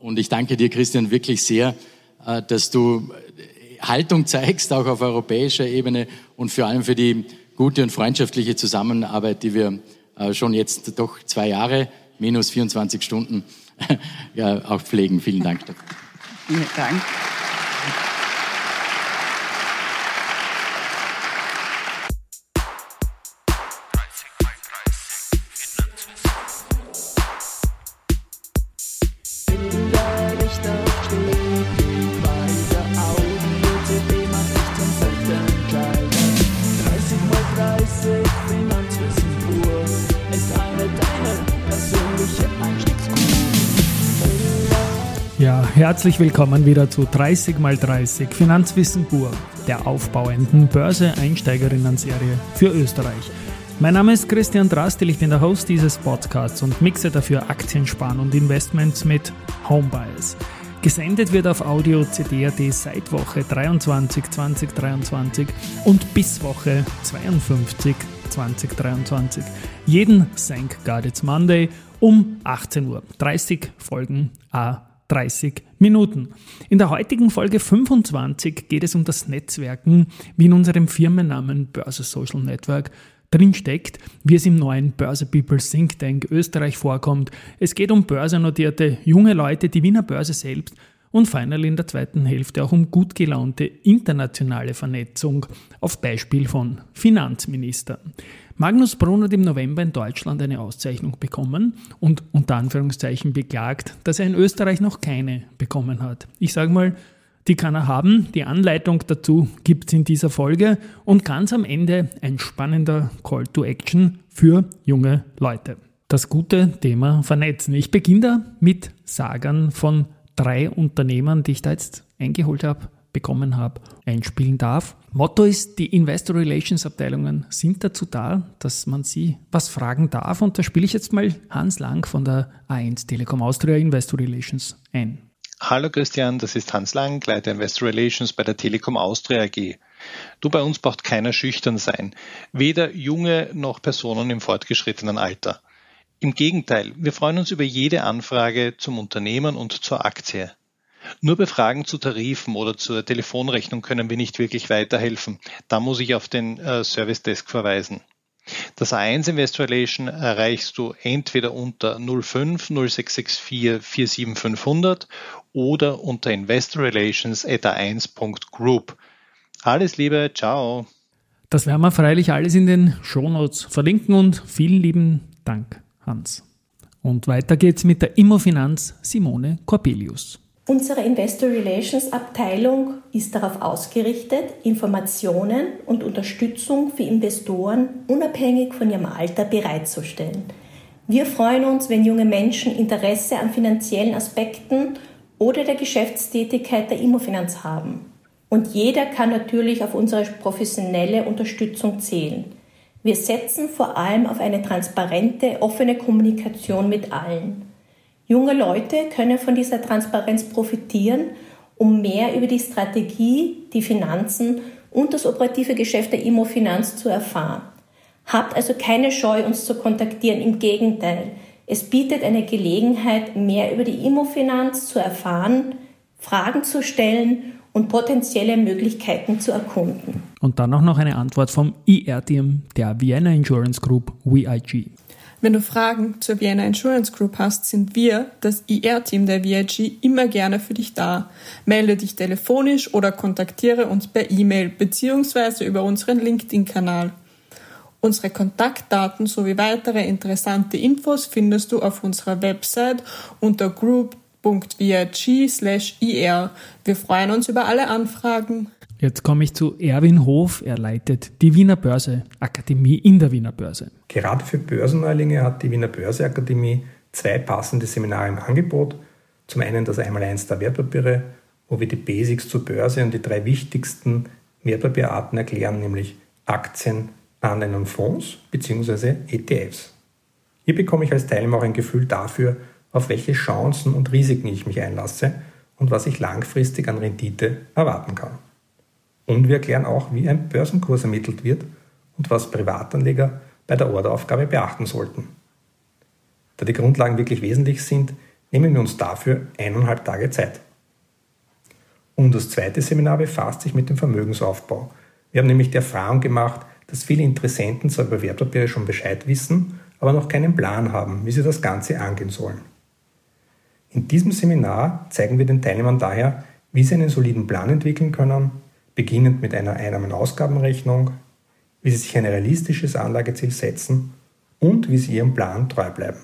Und ich danke dir, Christian, wirklich sehr, äh, dass du Haltung zeigst, auch auf europäischer Ebene und vor allem für die gute und freundschaftliche Zusammenarbeit, die wir äh, schon jetzt doch zwei Jahre, minus 24 Stunden, ja, auch pflegen. Vielen Dank. Vielen Dank. Herzlich willkommen wieder zu 30 x 30 Finanzwissen pur, der aufbauenden Börse-Einsteigerinnen-Serie für Österreich. Mein Name ist Christian Drastil, ich bin der Host dieses Podcasts und mixe dafür Aktiensparen und Investments mit Homebias. Gesendet wird auf Audio CD.at seit Woche 23 2023 und bis Woche 52 2023. Jeden Thank God It's Monday um 18 Uhr. 30 Folgen A 30 Minuten. In der heutigen Folge 25 geht es um das Netzwerken, wie in unserem Firmennamen Börse Social Network drinsteckt, wie es im neuen Börse People Think Tank Österreich vorkommt. Es geht um börsennotierte junge Leute, die Wiener Börse selbst und finally in der zweiten Hälfte auch um gut gelaunte internationale Vernetzung auf Beispiel von Finanzministern. Magnus Brunn hat im November in Deutschland eine Auszeichnung bekommen und unter Anführungszeichen beklagt, dass er in Österreich noch keine bekommen hat. Ich sage mal, die kann er haben. Die Anleitung dazu gibt es in dieser Folge und ganz am Ende ein spannender Call to Action für junge Leute. Das gute Thema Vernetzen. Ich beginne da mit Sagern von drei Unternehmern, die ich da jetzt eingeholt habe bekommen habe, einspielen darf. Motto ist, die Investor Relations Abteilungen sind dazu da, dass man sie was fragen darf. Und da spiele ich jetzt mal Hans Lang von der A1 Telekom Austria Investor Relations ein. Hallo Christian, das ist Hans Lang, Leiter Investor Relations bei der Telekom Austria AG. Du, bei uns braucht keiner schüchtern sein, weder junge noch Personen im fortgeschrittenen Alter. Im Gegenteil, wir freuen uns über jede Anfrage zum Unternehmen und zur Aktie. Nur bei Fragen zu Tarifen oder zur Telefonrechnung können wir nicht wirklich weiterhelfen. Da muss ich auf den äh, Service Desk verweisen. Das A1 Investor Relation erreichst du entweder unter 05 0664 47500 oder unter investorrelations at a1.group. Alles Liebe, ciao. Das werden wir freilich alles in den Shownotes verlinken und vielen lieben Dank, Hans. Und weiter geht's mit der Immofinanz Simone Corbelius. Unsere Investor Relations Abteilung ist darauf ausgerichtet, Informationen und Unterstützung für Investoren unabhängig von ihrem Alter bereitzustellen. Wir freuen uns, wenn junge Menschen Interesse an finanziellen Aspekten oder der Geschäftstätigkeit der Immofinanz haben. Und jeder kann natürlich auf unsere professionelle Unterstützung zählen. Wir setzen vor allem auf eine transparente, offene Kommunikation mit allen. Junge Leute können von dieser Transparenz profitieren, um mehr über die Strategie, die Finanzen und das operative Geschäft der Immofinanz zu erfahren. Habt also keine Scheu, uns zu kontaktieren. Im Gegenteil, es bietet eine Gelegenheit, mehr über die Immofinanz zu erfahren, Fragen zu stellen und potenzielle Möglichkeiten zu erkunden. Und dann auch noch eine Antwort vom IR-Team der Vienna Insurance Group, VIG. Wenn du Fragen zur Vienna Insurance Group hast, sind wir, das IR-Team der VIG, immer gerne für dich da. Melde dich telefonisch oder kontaktiere uns per E-Mail bzw. über unseren LinkedIn-Kanal. Unsere Kontaktdaten sowie weitere interessante Infos findest du auf unserer Website unter group.vig/ir. Wir freuen uns über alle Anfragen. Jetzt komme ich zu Erwin Hof. Er leitet die Wiener Börse Akademie in der Wiener Börse. Gerade für Börsenneulinge hat die Wiener Börse Akademie zwei passende Seminare im Angebot. Zum einen das Einmaleins der Wertpapiere, wo wir die Basics zur Börse und die drei wichtigsten Wertpapierarten erklären, nämlich Aktien, Anleihen und Fonds bzw. ETFs. Hier bekomme ich als Teilnehmer auch ein Gefühl dafür, auf welche Chancen und Risiken ich mich einlasse und was ich langfristig an Rendite erwarten kann. Und wir erklären auch, wie ein Börsenkurs ermittelt wird und was Privatanleger bei der Orderaufgabe beachten sollten. Da die Grundlagen wirklich wesentlich sind, Nehmen wir uns dafür eineinhalb Tage Zeit. Und das zweite Seminar befasst sich mit dem Vermögensaufbau. Wir haben nämlich die Erfahrung gemacht, dass viele Interessenten zwar über Wertpapiere schon Bescheid wissen, aber noch keinen Plan haben, wie sie das Ganze angehen sollen. In diesem Seminar zeigen wir den Teilnehmern daher, wie sie einen soliden Plan entwickeln können, beginnend mit einer Einnahmen-Ausgabenrechnung, wie sie sich ein realistisches Anlageziel setzen und wie sie ihrem Plan treu bleiben.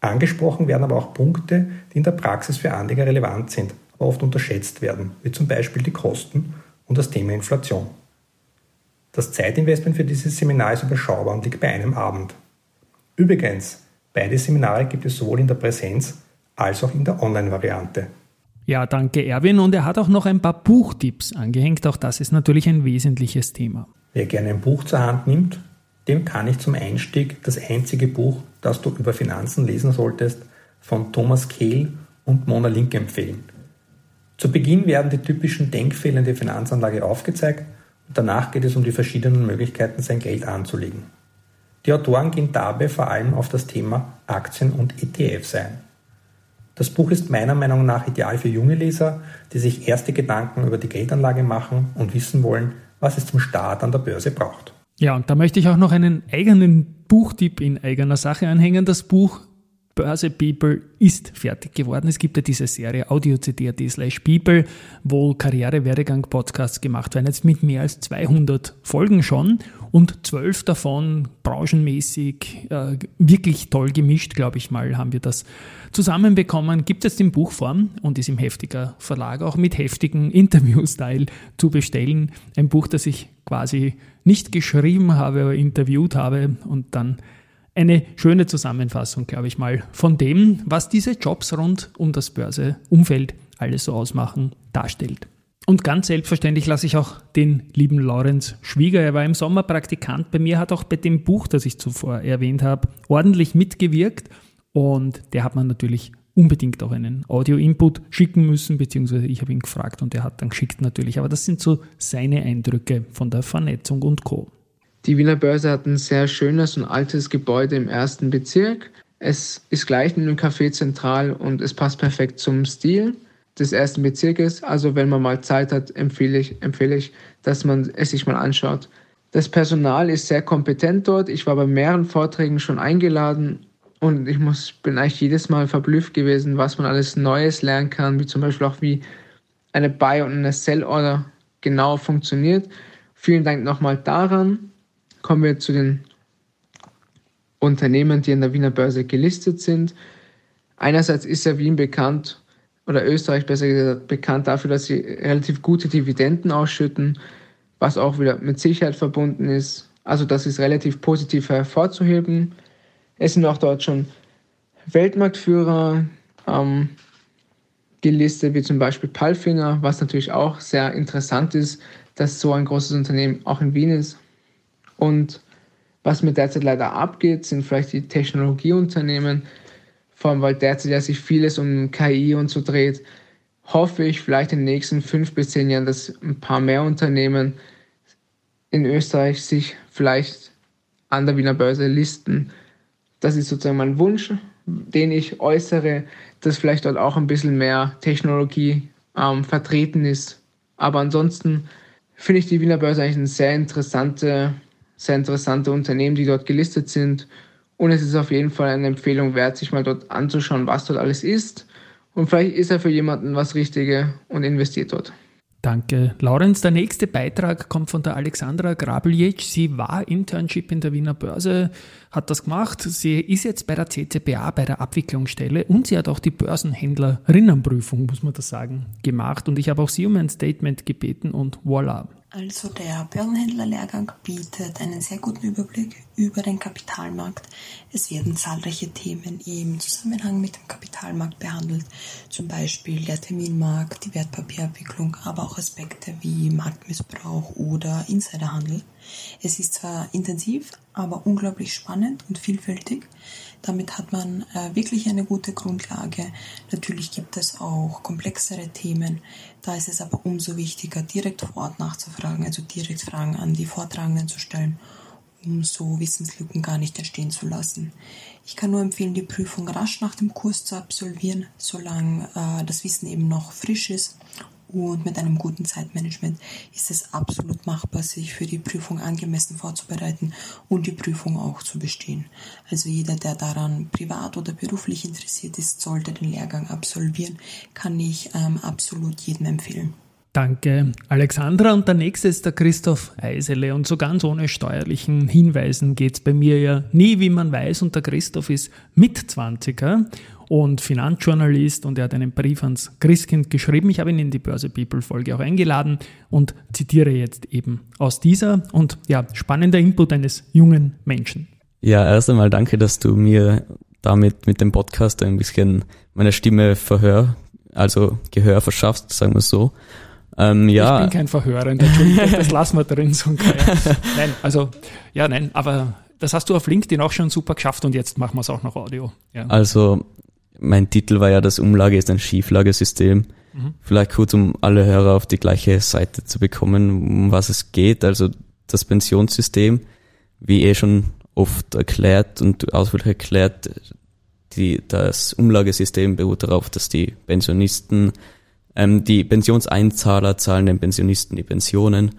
Angesprochen werden aber auch Punkte, die in der Praxis für Anleger relevant sind, aber oft unterschätzt werden, wie zum Beispiel die Kosten und das Thema Inflation. Das Zeitinvestment für dieses Seminar ist überschaubar und liegt bei einem Abend. Übrigens, beide Seminare gibt es sowohl in der Präsenz als auch in der Online-Variante. Ja, danke Erwin. Und er hat auch noch ein paar Buchtipps angehängt. Auch das ist natürlich ein wesentliches Thema. Wer gerne ein Buch zur Hand nimmt, dem kann ich zum Einstieg das einzige Buch, das du über Finanzen lesen solltest, von Thomas Kehl und Mona Link empfehlen. Zu Beginn werden die typischen Denkfehler in der Finanzanlage aufgezeigt und danach geht es um die verschiedenen Möglichkeiten, sein Geld anzulegen. Die Autoren gehen dabei vor allem auf das Thema Aktien und ETFs ein. Das Buch ist meiner Meinung nach ideal für junge Leser, die sich erste Gedanken über die Geldanlage machen und wissen wollen, was es zum Start an der Börse braucht. Ja, und da möchte ich auch noch einen eigenen Buchtipp in eigener Sache anhängen. Das Buch Börse People ist fertig geworden. Es gibt ja diese Serie audio.cd.at slash People, wo Karriere-Werdegang-Podcasts gemacht werden, jetzt mit mehr als 200 Folgen schon und zwölf davon branchenmäßig äh, wirklich toll gemischt, glaube ich mal, haben wir das zusammenbekommen. Gibt es in Buchform und ist im heftiger Verlag auch mit heftigen Interview-Style zu bestellen. Ein Buch, das ich quasi nicht geschrieben habe, aber interviewt habe und dann eine schöne Zusammenfassung, glaube ich mal, von dem, was diese Jobs rund um das Börseumfeld alles so ausmachen, darstellt. Und ganz selbstverständlich lasse ich auch den lieben Lorenz Schwieger, er war im Sommer Praktikant bei mir, hat auch bei dem Buch, das ich zuvor erwähnt habe, ordentlich mitgewirkt und der hat man natürlich unbedingt auch einen Audio-Input schicken müssen, beziehungsweise ich habe ihn gefragt und er hat dann geschickt natürlich. Aber das sind so seine Eindrücke von der Vernetzung und Co. Die Wiener Börse hat ein sehr schönes und altes Gebäude im ersten Bezirk. Es ist gleich neben dem Café zentral und es passt perfekt zum Stil des ersten Bezirkes. Also wenn man mal Zeit hat, empfehle ich, empfehle ich, dass man es sich mal anschaut. Das Personal ist sehr kompetent dort. Ich war bei mehreren Vorträgen schon eingeladen und ich muss, bin eigentlich jedes Mal verblüfft gewesen, was man alles Neues lernen kann, wie zum Beispiel auch wie eine Buy- und eine Sell-Order genau funktioniert. Vielen Dank nochmal daran kommen wir zu den Unternehmen, die an der Wiener Börse gelistet sind. Einerseits ist ja Wien bekannt, oder Österreich besser gesagt, bekannt dafür, dass sie relativ gute Dividenden ausschütten, was auch wieder mit Sicherheit verbunden ist. Also das ist relativ positiv hervorzuheben. Es sind auch dort schon Weltmarktführer ähm, gelistet, wie zum Beispiel Palfinger, was natürlich auch sehr interessant ist, dass so ein großes Unternehmen auch in Wien ist. Und was mir derzeit leider abgeht, sind vielleicht die Technologieunternehmen, vor allem weil derzeit ja sich vieles um KI und so dreht, hoffe ich vielleicht in den nächsten fünf bis zehn Jahren, dass ein paar mehr Unternehmen in Österreich sich vielleicht an der Wiener Börse listen. Das ist sozusagen mein Wunsch, den ich äußere, dass vielleicht dort auch ein bisschen mehr Technologie ähm, vertreten ist. Aber ansonsten finde ich die Wiener Börse eigentlich eine sehr interessante sehr interessante Unternehmen, die dort gelistet sind. Und es ist auf jeden Fall eine Empfehlung wert, sich mal dort anzuschauen, was dort alles ist. Und vielleicht ist er für jemanden was Richtige und investiert dort. Danke, Laurenz. Der nächste Beitrag kommt von der Alexandra Grabeljec. Sie war Internship in der Wiener Börse, hat das gemacht. Sie ist jetzt bei der CCBA, bei der Abwicklungsstelle und sie hat auch die Börsenhändlerinnenprüfung, muss man das sagen, gemacht. Und ich habe auch sie um ein Statement gebeten und voilà. Also der Börsenhändlerlehrgang bietet einen sehr guten Überblick über den Kapitalmarkt. Es werden zahlreiche Themen im Zusammenhang mit dem Kapitalmarkt behandelt, zum Beispiel der Terminmarkt, die Wertpapierabwicklung, aber auch Aspekte wie Marktmissbrauch oder Insiderhandel. Es ist zwar intensiv, aber unglaublich spannend und vielfältig. Damit hat man äh, wirklich eine gute Grundlage. Natürlich gibt es auch komplexere Themen. Da ist es aber umso wichtiger, direkt vor Ort nachzufragen, also direkt Fragen an die Vortragenden zu stellen um so Wissenslücken gar nicht entstehen zu lassen. Ich kann nur empfehlen, die Prüfung rasch nach dem Kurs zu absolvieren, solange äh, das Wissen eben noch frisch ist. Und mit einem guten Zeitmanagement ist es absolut machbar, sich für die Prüfung angemessen vorzubereiten und die Prüfung auch zu bestehen. Also jeder, der daran privat oder beruflich interessiert ist, sollte den Lehrgang absolvieren, kann ich ähm, absolut jedem empfehlen. Danke, Alexandra. Und der nächste ist der Christoph Eisele. Und so ganz ohne steuerlichen Hinweisen geht es bei mir ja nie, wie man weiß. Und der Christoph ist Mitzwanziger und Finanzjournalist und er hat einen Brief ans Christkind geschrieben. Ich habe ihn in die Börse People Folge auch eingeladen und zitiere jetzt eben aus dieser und ja, spannender Input eines jungen Menschen. Ja, erst einmal danke, dass du mir damit mit dem Podcast ein bisschen meine Stimme verhör, also Gehör verschaffst, sagen wir so. Ähm, ja. Ich bin kein Verhörer, Entschuldigung, das lassen wir drin. So nein, also, ja, nein, aber das hast du auf LinkedIn auch schon super geschafft und jetzt machen wir es auch noch Audio. Ja. Also, mein Titel war ja, das Umlage ist ein Schieflagesystem. Mhm. Vielleicht kurz, um alle Hörer auf die gleiche Seite zu bekommen, um was es geht. Also, das Pensionssystem, wie eh schon oft erklärt und ausführlich erklärt, die, das Umlagesystem beruht darauf, dass die Pensionisten ähm, die Pensionseinzahler zahlen den Pensionisten die Pensionen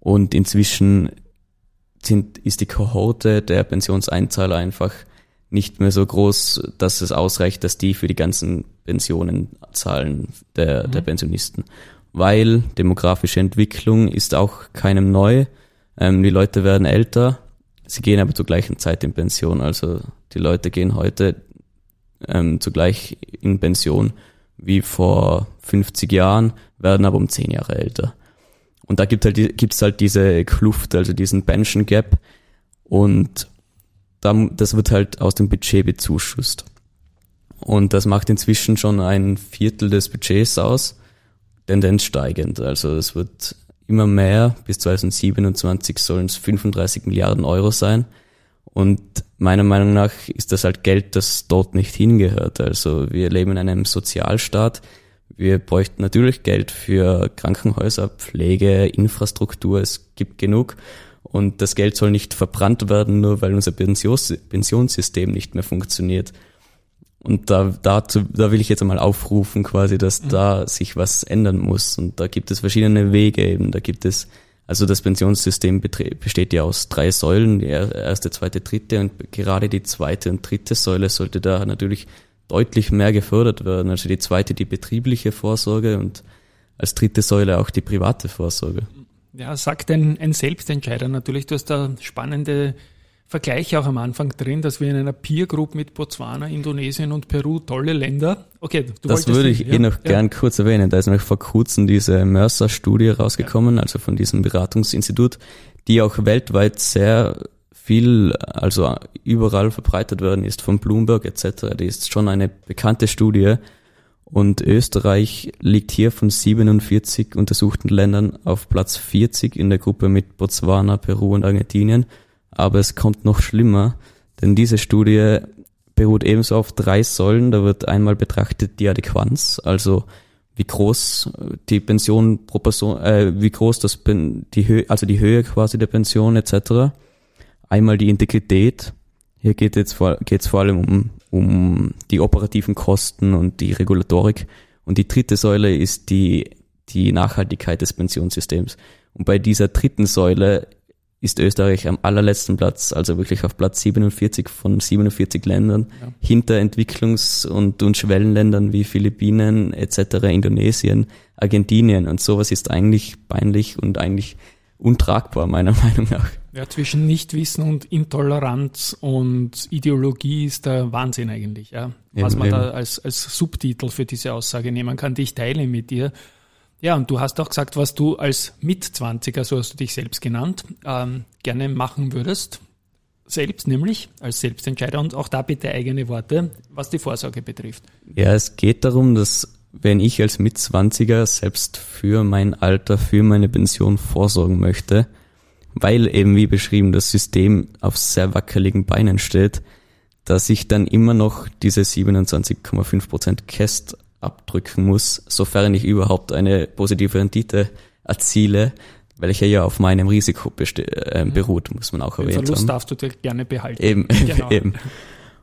und inzwischen sind, ist die Kohorte der Pensionseinzahler einfach nicht mehr so groß, dass es ausreicht, dass die für die ganzen Pensionen zahlen der, mhm. der Pensionisten. Weil demografische Entwicklung ist auch keinem neu. Ähm, die Leute werden älter, sie gehen aber zur gleichen Zeit in Pension. Also die Leute gehen heute ähm, zugleich in Pension wie vor 50 Jahren, werden aber um 10 Jahre älter. Und da gibt halt, gibt's halt diese Kluft, also diesen Pension Gap. Und das wird halt aus dem Budget bezuschusst. Und das macht inzwischen schon ein Viertel des Budgets aus, Tendenz steigend. Also es wird immer mehr, bis 2027 sollen es 35 Milliarden Euro sein. Und meiner Meinung nach ist das halt Geld, das dort nicht hingehört. Also wir leben in einem Sozialstaat. Wir bräuchten natürlich Geld für Krankenhäuser, Pflege, Infrastruktur. Es gibt genug. Und das Geld soll nicht verbrannt werden, nur weil unser Pensionssystem nicht mehr funktioniert. Und da, dazu, da will ich jetzt einmal aufrufen, quasi, dass mhm. da sich was ändern muss. Und da gibt es verschiedene Wege eben. Da gibt es also das Pensionssystem besteht ja aus drei Säulen, die erste, zweite, dritte und gerade die zweite und dritte Säule sollte da natürlich deutlich mehr gefördert werden. Also die zweite die betriebliche Vorsorge und als dritte Säule auch die private Vorsorge. Ja, sagt ein, ein Selbstentscheider natürlich. Du hast da spannende Vergleich auch am Anfang drin, dass wir in einer Peer Group mit Botswana, Indonesien und Peru tolle Länder. Okay, du Das würde ich eh ja, eh noch ja. gern kurz erwähnen. Da ist noch vor kurzem diese Mercer-Studie rausgekommen, ja. also von diesem Beratungsinstitut, die auch weltweit sehr viel, also überall verbreitet worden ist, von Bloomberg etc. Die ist schon eine bekannte Studie. Und Österreich liegt hier von 47 untersuchten Ländern auf Platz 40 in der Gruppe mit Botswana, Peru und Argentinien aber es kommt noch schlimmer, denn diese Studie beruht ebenso auf drei Säulen. Da wird einmal betrachtet die Adäquanz, also wie groß die Pension pro Person, äh, wie groß das die Höhe, also die Höhe quasi der Pension etc. Einmal die Integrität. Hier geht jetzt vor, vor allem um, um die operativen Kosten und die Regulatorik. Und die dritte Säule ist die, die Nachhaltigkeit des Pensionssystems. Und bei dieser dritten Säule ist Österreich am allerletzten Platz, also wirklich auf Platz 47 von 47 Ländern, ja. hinter Entwicklungs- und, und Schwellenländern wie Philippinen etc., Indonesien, Argentinien und sowas ist eigentlich peinlich und eigentlich untragbar, meiner Meinung nach. Ja, zwischen Nichtwissen und Intoleranz und Ideologie ist der Wahnsinn eigentlich, ja. Was eben, man eben. da als, als Subtitel für diese Aussage nehmen kann, die ich teile mit dir. Ja, und du hast auch gesagt, was du als Mitzwanziger, so hast du dich selbst genannt, ähm, gerne machen würdest. Selbst nämlich als Selbstentscheider und auch da bitte eigene Worte, was die Vorsorge betrifft. Ja, es geht darum, dass wenn ich als Mitzwanziger selbst für mein Alter, für meine Pension vorsorgen möchte, weil eben wie beschrieben das System auf sehr wackeligen Beinen steht, dass ich dann immer noch diese 27,5% Käst abdrücken muss, sofern ich überhaupt eine positive Rendite erziele, welcher ja auf meinem Risiko äh, mhm. beruht, muss man auch Den erwähnen. Verlust darfst du dir gerne behalten. Eben, genau. eben.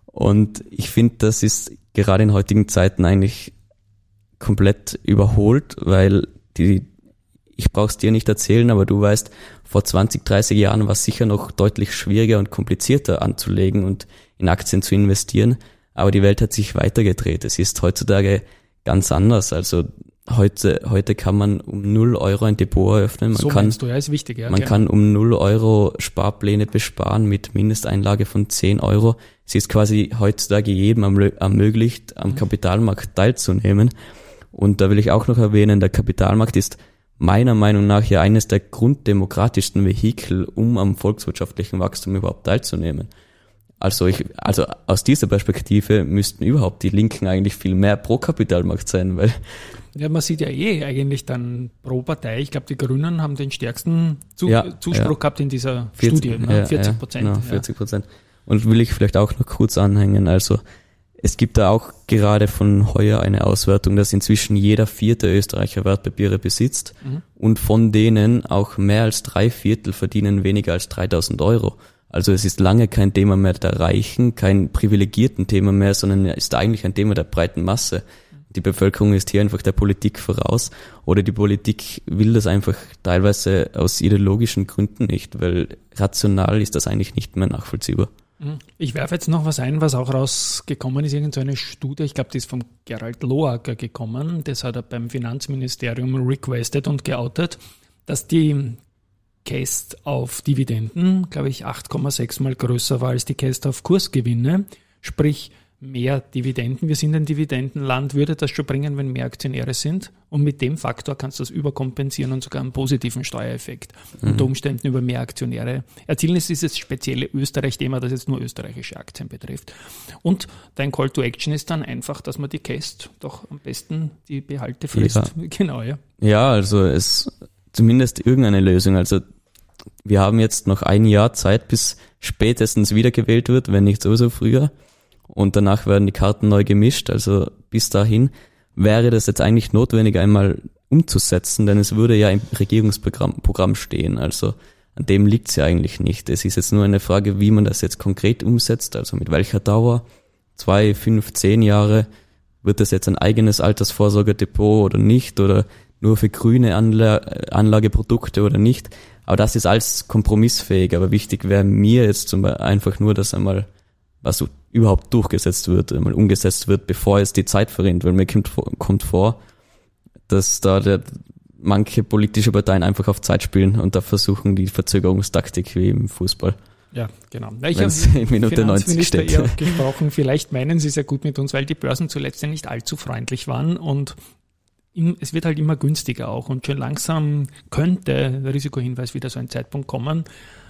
Und ich finde, das ist gerade in heutigen Zeiten eigentlich komplett überholt, weil die, ich brauch's dir nicht erzählen, aber du weißt, vor 20, 30 Jahren war es sicher noch deutlich schwieriger und komplizierter anzulegen und in Aktien zu investieren. Aber die Welt hat sich weitergedreht. Es ist heutzutage ganz anders. Also heute, heute kann man um 0 Euro ein Depot eröffnen. Man so kann, du, ja, ist wichtig, ja. Man genau. kann um 0 Euro Sparpläne besparen mit Mindesteinlage von 10 Euro. Es ist quasi heutzutage jedem ermöglicht, am mhm. Kapitalmarkt teilzunehmen. Und da will ich auch noch erwähnen, der Kapitalmarkt ist meiner Meinung nach ja eines der grunddemokratischsten Vehikel, um am volkswirtschaftlichen Wachstum überhaupt teilzunehmen. Also ich, also aus dieser Perspektive müssten überhaupt die Linken eigentlich viel mehr pro Kapitalmarkt sein, weil ja, man sieht ja eh eigentlich dann pro Partei. Ich glaube, die Grünen haben den stärksten Zu ja, Zuspruch ja. gehabt in dieser 40, Studie, ne? 40 Prozent. Ja, genau, 40 Prozent. Und will ich vielleicht auch noch kurz anhängen. Also es gibt da auch gerade von heuer eine Auswertung, dass inzwischen jeder vierte Österreicher Wertpapiere besitzt mhm. und von denen auch mehr als drei Viertel verdienen weniger als 3000 Euro. Also es ist lange kein Thema mehr der Reichen, kein privilegierten Thema mehr, sondern es ist eigentlich ein Thema der breiten Masse. Die Bevölkerung ist hier einfach der Politik voraus oder die Politik will das einfach teilweise aus ideologischen Gründen nicht, weil rational ist das eigentlich nicht mehr nachvollziehbar. Ich werfe jetzt noch was ein, was auch rausgekommen ist, irgendeine Studie, ich glaube, die ist vom Gerald Loacker gekommen, das hat er beim Finanzministerium requested und geoutet, dass die Cast auf Dividenden, glaube ich, 8,6 mal größer war als die Cast auf Kursgewinne. Sprich, mehr Dividenden. Wir sind ein Dividendenland, würde das schon bringen, wenn mehr Aktionäre sind. Und mit dem Faktor kannst du das überkompensieren und sogar einen positiven Steuereffekt mhm. unter Umständen über mehr Aktionäre erzielen. Es ist dieses spezielle Österreich-Thema, das jetzt nur österreichische Aktien betrifft. Und dein Call to Action ist dann einfach, dass man die Cast doch am besten die Behalte frisst. Ja. Genau, ja. Ja, also es zumindest irgendeine Lösung. Also wir haben jetzt noch ein Jahr Zeit, bis spätestens wiedergewählt wird, wenn nicht sowieso früher und danach werden die Karten neu gemischt. Also bis dahin wäre das jetzt eigentlich notwendig, einmal umzusetzen, denn es würde ja im Regierungsprogramm Programm stehen. Also an dem liegt es ja eigentlich nicht. Es ist jetzt nur eine Frage, wie man das jetzt konkret umsetzt, also mit welcher Dauer. Zwei, fünf, zehn Jahre. Wird das jetzt ein eigenes Altersvorsorgedepot oder nicht? Oder nur für grüne Anla Anlageprodukte oder nicht? Aber das ist alles kompromissfähig. Aber wichtig wäre mir jetzt zum Beispiel einfach nur, dass einmal was überhaupt durchgesetzt wird, mal umgesetzt wird, bevor es die Zeit verrinnt, weil mir kommt, kommt vor, dass da der, manche politische Parteien einfach auf Zeit spielen und da versuchen die Verzögerungstaktik wie im Fußball. Ja, genau. Ich habe in Minute 90 steht. Eher gesprochen, vielleicht meinen sie sehr gut mit uns, weil die Börsen zuletzt ja nicht allzu freundlich waren und es wird halt immer günstiger auch und schon langsam könnte der Risikohinweis wieder so ein Zeitpunkt kommen,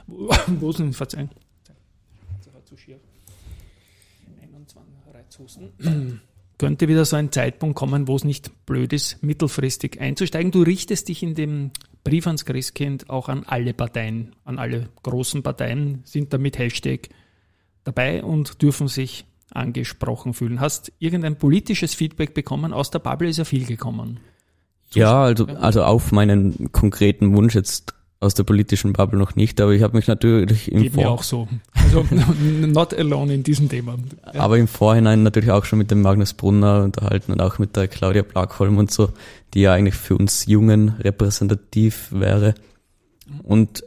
wo es, verzeihen, Reizhusten. Könnte wieder so ein Zeitpunkt kommen, wo es nicht blöd ist, mittelfristig einzusteigen. Du richtest dich in dem Brief ans Christkind auch an alle Parteien, an alle großen Parteien, sind da mit Hashtag dabei und dürfen sich angesprochen fühlen. Hast irgendein politisches Feedback bekommen? Aus der Bubble ist ja viel gekommen. Ja, also, also auf meinen konkreten Wunsch jetzt aus der politischen Bubble noch nicht, aber ich habe mich natürlich im auch so. Also not alone in diesem Thema. Aber im Vorhinein natürlich auch schon mit dem Magnus Brunner unterhalten und auch mit der Claudia Plagholm und so, die ja eigentlich für uns Jungen repräsentativ wäre. Und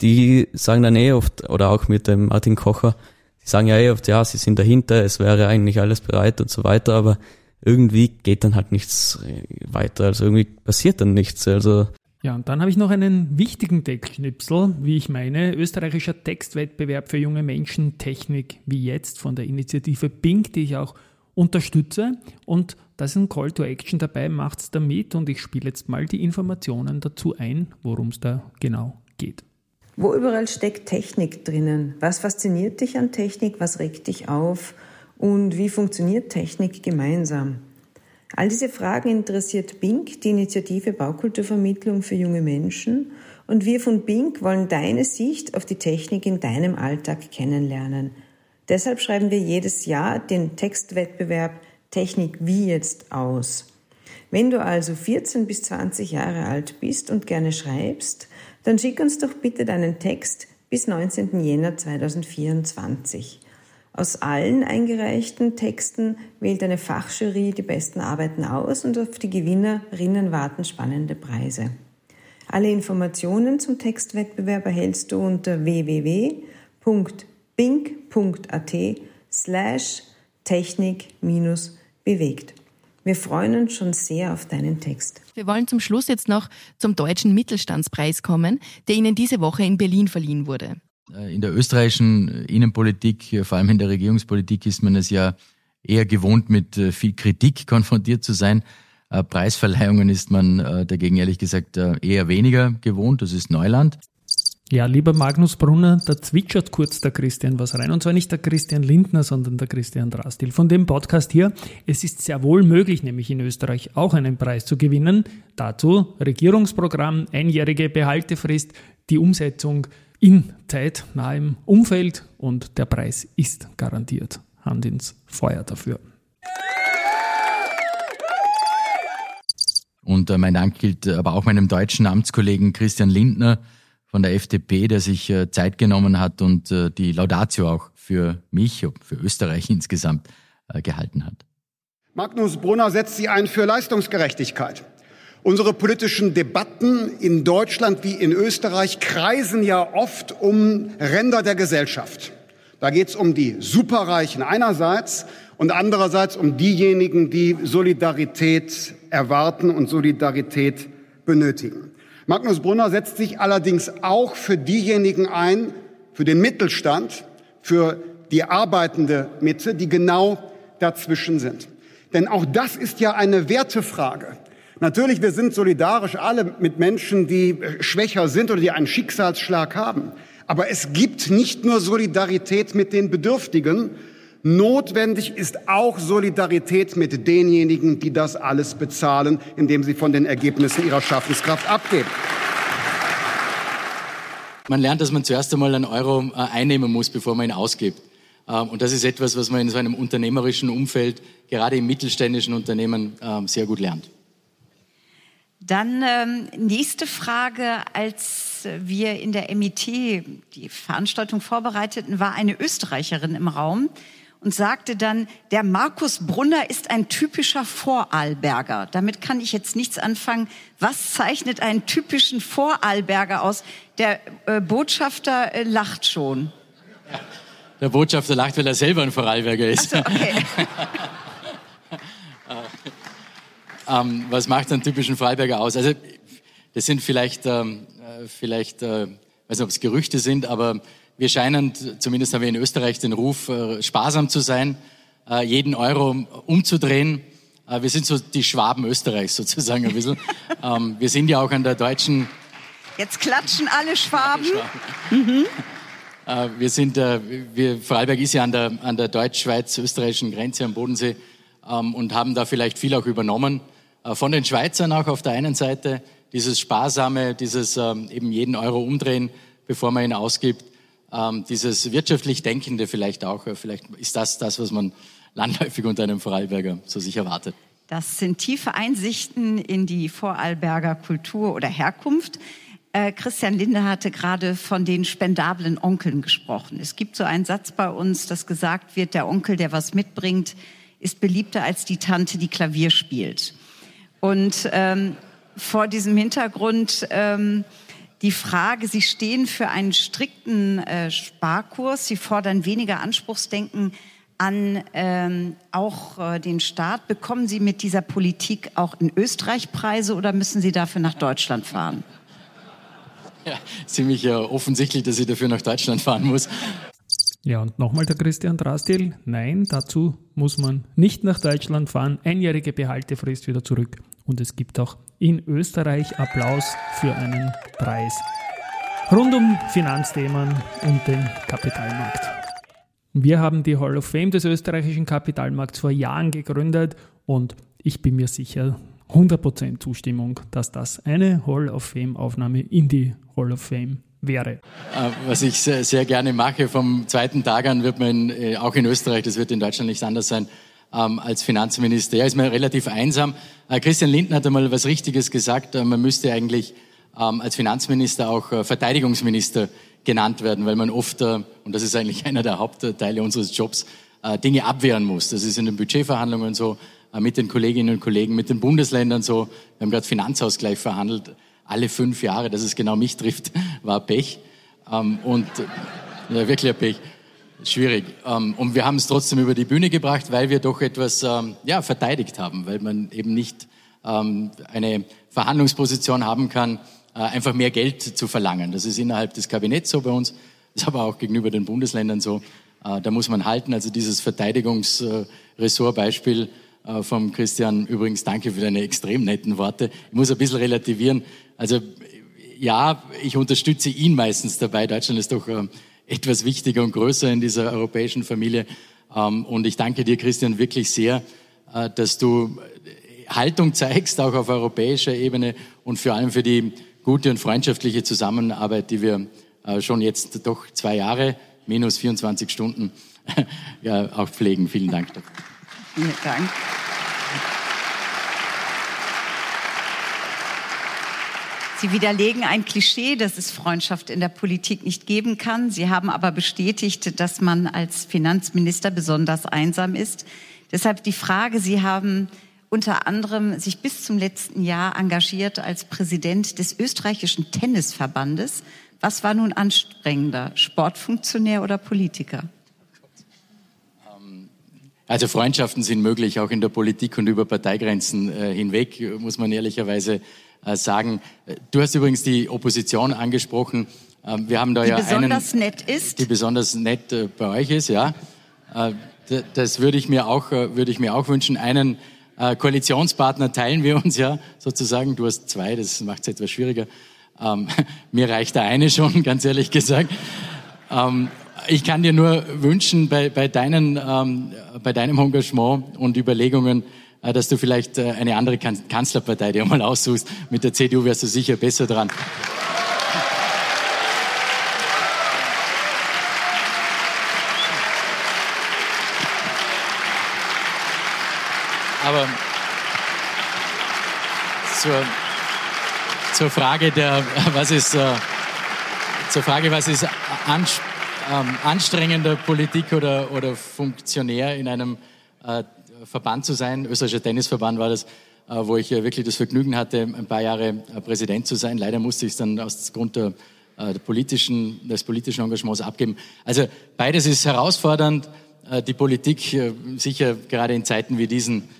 die sagen dann eh oft, oder auch mit dem Martin Kocher, die sagen ja eh oft, ja, sie sind dahinter, es wäre eigentlich alles bereit und so weiter, aber irgendwie geht dann halt nichts weiter, also irgendwie passiert dann nichts. Also ja, und dann habe ich noch einen wichtigen Deckschnipsel, wie ich meine, österreichischer Textwettbewerb für junge Menschen, Technik wie jetzt von der Initiative Pink, die ich auch unterstütze. Und da ist ein Call to Action dabei, macht's damit und ich spiele jetzt mal die Informationen dazu ein, worum es da genau geht. Wo überall steckt Technik drinnen? Was fasziniert dich an Technik? Was regt dich auf? Und wie funktioniert Technik gemeinsam? All diese Fragen interessiert BINK, die Initiative Baukulturvermittlung für junge Menschen. Und wir von BINK wollen deine Sicht auf die Technik in deinem Alltag kennenlernen. Deshalb schreiben wir jedes Jahr den Textwettbewerb Technik wie jetzt aus. Wenn du also 14 bis 20 Jahre alt bist und gerne schreibst, dann schick uns doch bitte deinen Text bis 19. Jänner 2024. Aus allen eingereichten Texten wählt eine Fachjury die besten Arbeiten aus und auf die Gewinnerinnen warten spannende Preise. Alle Informationen zum Textwettbewerb erhältst du unter www.bink.at slash technik-bewegt. Wir freuen uns schon sehr auf deinen Text. Wir wollen zum Schluss jetzt noch zum Deutschen Mittelstandspreis kommen, der Ihnen diese Woche in Berlin verliehen wurde. Äh, in der österreichischen Innenpolitik, äh, vor allem in der Regierungspolitik, ist man es ja eher gewohnt, mit äh, viel Kritik konfrontiert zu sein. Preisverleihungen ist man dagegen ehrlich gesagt eher weniger gewohnt. Das ist Neuland. Ja, lieber Magnus Brunner, da zwitschert kurz der Christian was rein. Und zwar nicht der Christian Lindner, sondern der Christian Drastil. Von dem Podcast hier, es ist sehr wohl möglich, nämlich in Österreich auch einen Preis zu gewinnen. Dazu Regierungsprogramm, einjährige Behaltefrist, die Umsetzung in zeitnahem Umfeld und der Preis ist garantiert. Hand ins Feuer dafür. Und äh, mein Dank gilt aber auch meinem deutschen Amtskollegen Christian Lindner, von der FDP, der sich äh, Zeit genommen hat und äh, die Laudatio auch für mich, für Österreich insgesamt äh, gehalten hat. Magnus Brunner setzt sie ein für Leistungsgerechtigkeit. Unsere politischen Debatten in Deutschland wie in Österreich kreisen ja oft um Ränder der Gesellschaft. Da geht es um die Superreichen einerseits und andererseits um diejenigen, die Solidarität erwarten und Solidarität benötigen. Magnus Brunner setzt sich allerdings auch für diejenigen ein, für den Mittelstand, für die arbeitende Mitte, die genau dazwischen sind. Denn auch das ist ja eine Wertefrage. Natürlich, wir sind solidarisch alle mit Menschen, die schwächer sind oder die einen Schicksalsschlag haben. Aber es gibt nicht nur Solidarität mit den Bedürftigen, Notwendig ist auch Solidarität mit denjenigen, die das alles bezahlen, indem sie von den Ergebnissen ihrer Schaffenskraft abgeben. Man lernt, dass man zuerst einmal einen Euro äh, einnehmen muss, bevor man ihn ausgibt. Ähm, und das ist etwas, was man in so einem unternehmerischen Umfeld, gerade im mittelständischen Unternehmen, ähm, sehr gut lernt. Dann ähm, nächste Frage. Als wir in der MIT die Veranstaltung vorbereiteten, war eine Österreicherin im Raum, und sagte dann, der Markus Brunner ist ein typischer Vorarlberger. Damit kann ich jetzt nichts anfangen. Was zeichnet einen typischen Vorarlberger aus? Der äh, Botschafter äh, lacht schon. Der Botschafter lacht, weil er selber ein Vorarlberger ist. So, okay. ähm, was macht einen typischen Vorarlberger aus? Also, das sind vielleicht, ähm, äh, vielleicht, äh, weiß nicht, ob es Gerüchte sind, aber wir scheinen, zumindest haben wir in Österreich den Ruf, äh, sparsam zu sein, äh, jeden Euro umzudrehen. Äh, wir sind so die Schwaben Österreichs sozusagen ein bisschen. Ähm, wir sind ja auch an der deutschen... Jetzt klatschen alle Schwaben. Mhm. Wir sind, wir, Vorarlberg ist ja an der, an der deutsch-schweiz-österreichischen Grenze am Bodensee ähm, und haben da vielleicht viel auch übernommen. Von den Schweizern auch auf der einen Seite, dieses sparsame, dieses ähm, eben jeden Euro umdrehen, bevor man ihn ausgibt ähm, dieses wirtschaftlich Denkende vielleicht auch. Äh, vielleicht ist das das, was man landläufig unter einem Vorarlberger so sich erwartet. Das sind tiefe Einsichten in die Vorarlberger Kultur oder Herkunft. Äh, Christian Linde hatte gerade von den spendablen Onkeln gesprochen. Es gibt so einen Satz bei uns, dass gesagt wird, der Onkel, der was mitbringt, ist beliebter als die Tante, die Klavier spielt. Und ähm, vor diesem Hintergrund ähm, die Frage, Sie stehen für einen strikten äh, Sparkurs, Sie fordern weniger Anspruchsdenken an ähm, auch äh, den Staat. Bekommen Sie mit dieser Politik auch in Österreich Preise oder müssen Sie dafür nach Deutschland fahren? Ja, ziemlich äh, offensichtlich, dass ich dafür nach Deutschland fahren muss. Ja, und nochmal der Christian Drastil. Nein, dazu muss man nicht nach Deutschland fahren. Einjährige Behaltefrist wieder zurück. Und es gibt auch in Österreich Applaus für einen Preis rund um Finanzthemen und den Kapitalmarkt. Wir haben die Hall of Fame des österreichischen Kapitalmarkts vor Jahren gegründet und ich bin mir sicher, 100% Zustimmung, dass das eine Hall of Fame Aufnahme in die Hall of Fame wäre. Äh, was ich sehr, sehr, gerne mache, vom zweiten Tag an wird man äh, auch in Österreich, das wird in Deutschland nicht anders sein, ähm, als Finanzminister. Ja, ist mir relativ einsam. Äh, Christian Lindner hat einmal was Richtiges gesagt. Äh, man müsste eigentlich ähm, als Finanzminister auch äh, Verteidigungsminister genannt werden, weil man oft, äh, und das ist eigentlich einer der Hauptteile unseres Jobs, äh, Dinge abwehren muss. Das ist in den Budgetverhandlungen so, äh, mit den Kolleginnen und Kollegen, mit den Bundesländern so. Wir haben gerade Finanzausgleich verhandelt, alle fünf Jahre, dass es genau mich trifft, war Pech. Ähm, und ja, wirklich ein Pech. Schwierig. Ähm, und wir haben es trotzdem über die Bühne gebracht, weil wir doch etwas ähm, ja, verteidigt haben, weil man eben nicht ähm, eine Verhandlungsposition haben kann, äh, einfach mehr Geld zu verlangen. Das ist innerhalb des Kabinetts so bei uns, ist aber auch gegenüber den Bundesländern so. Äh, da muss man halten. Also dieses Verteidigungsressortbeispiel äh, vom Christian, übrigens danke für deine extrem netten Worte. Ich muss ein bisschen relativieren. Also ja, ich unterstütze ihn meistens dabei. Deutschland ist doch etwas wichtiger und größer in dieser europäischen Familie. Ähm, und ich danke dir, Christian, wirklich sehr, äh, dass du Haltung zeigst, auch auf europäischer Ebene und vor allem für die gute und freundschaftliche Zusammenarbeit, die wir äh, schon jetzt doch zwei Jahre, minus 24 Stunden, ja, auch pflegen. Vielen Dank. Vielen Dank. Sie widerlegen ein Klischee, dass es Freundschaft in der Politik nicht geben kann. Sie haben aber bestätigt, dass man als Finanzminister besonders einsam ist. Deshalb die Frage, Sie haben unter anderem sich bis zum letzten Jahr engagiert als Präsident des österreichischen Tennisverbandes. Was war nun anstrengender, Sportfunktionär oder Politiker? Also Freundschaften sind möglich, auch in der Politik und über Parteigrenzen äh, hinweg, muss man ehrlicherweise äh, sagen. Du hast übrigens die Opposition angesprochen. Ähm, wir haben da die ja besonders einen, nett ist. Die besonders nett äh, bei euch ist, ja. Äh, das würde ich mir auch, würde ich mir auch wünschen. Einen Koalitionspartner teilen wir uns ja sozusagen. Du hast zwei, das macht es etwas schwieriger. Ähm, mir reicht der eine schon, ganz ehrlich gesagt. Ähm, ich kann dir nur wünschen, bei, bei, deinen, bei deinem Engagement und Überlegungen, äh, dass du vielleicht äh, eine andere Kanzlerpartei dir mal aussuchst. Mit der CDU wärst du sicher besser dran. Aber zur, zur Frage der, was ist, äh, zur Frage, was ist ähm, anstrengender Politik oder, oder Funktionär in einem äh, Verband zu sein. Österreichischer Tennisverband war das, äh, wo ich wirklich das Vergnügen hatte, ein paar Jahre äh, Präsident zu sein. Leider musste ich es dann aus Grund der, äh, der politischen, des politischen Engagements abgeben. Also beides ist herausfordernd. Die Politik sicher gerade in Zeiten wie diesen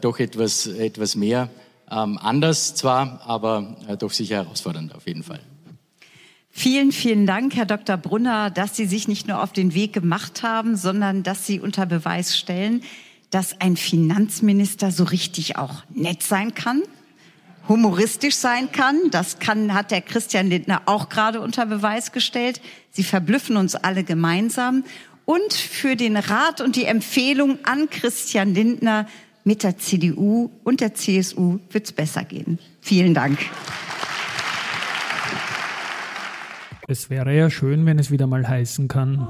doch etwas, etwas mehr ähm, anders zwar, aber doch sicher herausfordernd auf jeden Fall. Vielen, vielen Dank, Herr Dr. Brunner, dass Sie sich nicht nur auf den Weg gemacht haben, sondern dass Sie unter Beweis stellen, dass ein Finanzminister so richtig auch nett sein kann, humoristisch sein kann. Das kann, hat der Christian Lindner auch gerade unter Beweis gestellt. Sie verblüffen uns alle gemeinsam. Und für den Rat und die Empfehlung an Christian Lindner mit der CDU und der CSU wird es besser gehen. Vielen Dank. Es wäre ja schön, wenn es wieder mal heißen kann.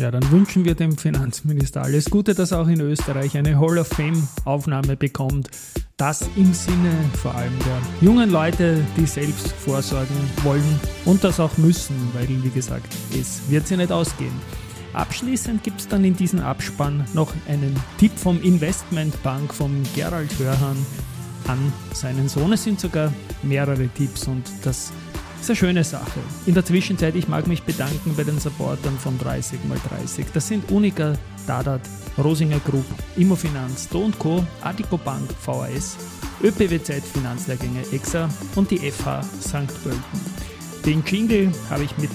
Ja, dann wünschen wir dem Finanzminister alles Gute, dass auch in Österreich eine Hall of Fame Aufnahme bekommt. Das im Sinne vor allem der jungen Leute, die selbst vorsorgen wollen und das auch müssen, weil, wie gesagt, es wird sie nicht ausgehen. Abschließend gibt es dann in diesem Abspann noch einen Tipp vom Investmentbank vom Gerald Hörhan an seinen Sohn. Es sind sogar mehrere Tipps und das ist eine schöne Sache. In der Zwischenzeit, ich mag mich bedanken bei den Supportern von 30x30. Das sind Unica, Dadat, Rosinger Group, Immofinanz, Do Co., Adico Bank, VAS, ÖPWZ Finanzlehrgänge EXA und die FH St. Pölten. Den Jingle habe ich mit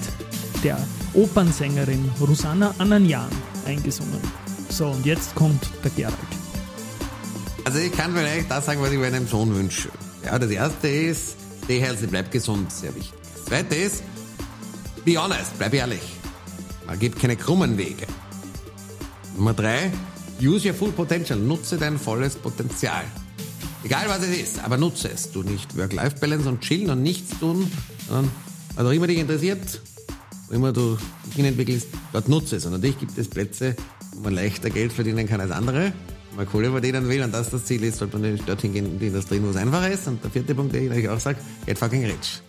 der Opernsängerin Rosanna Ananjan eingesungen. So, und jetzt kommt der Gerald. Also ich kann vielleicht das sagen, was ich meinem Sohn wünsche. Ja, das erste ist, steh herzlich, bleib gesund, sehr wichtig. Zweite ist, be honest, bleib ehrlich. Man gibt keine krummen Wege. Nummer drei, use your full potential, nutze dein volles Potenzial. Egal was es ist, aber nutze es. Du nicht Work-Life-Balance und chillen und nichts tun, sondern was auch immer dich interessiert, wo immer du hin entwickelst, dort nutze es. Und natürlich gibt es Plätze, wo man leichter Geld verdienen kann als andere. Man Kohle verdienen will und das das Ziel ist, sollte man dorthin gehen in die Industrie, wo es einfacher ist. Und der vierte Punkt, den ich euch auch sage, get fucking rich.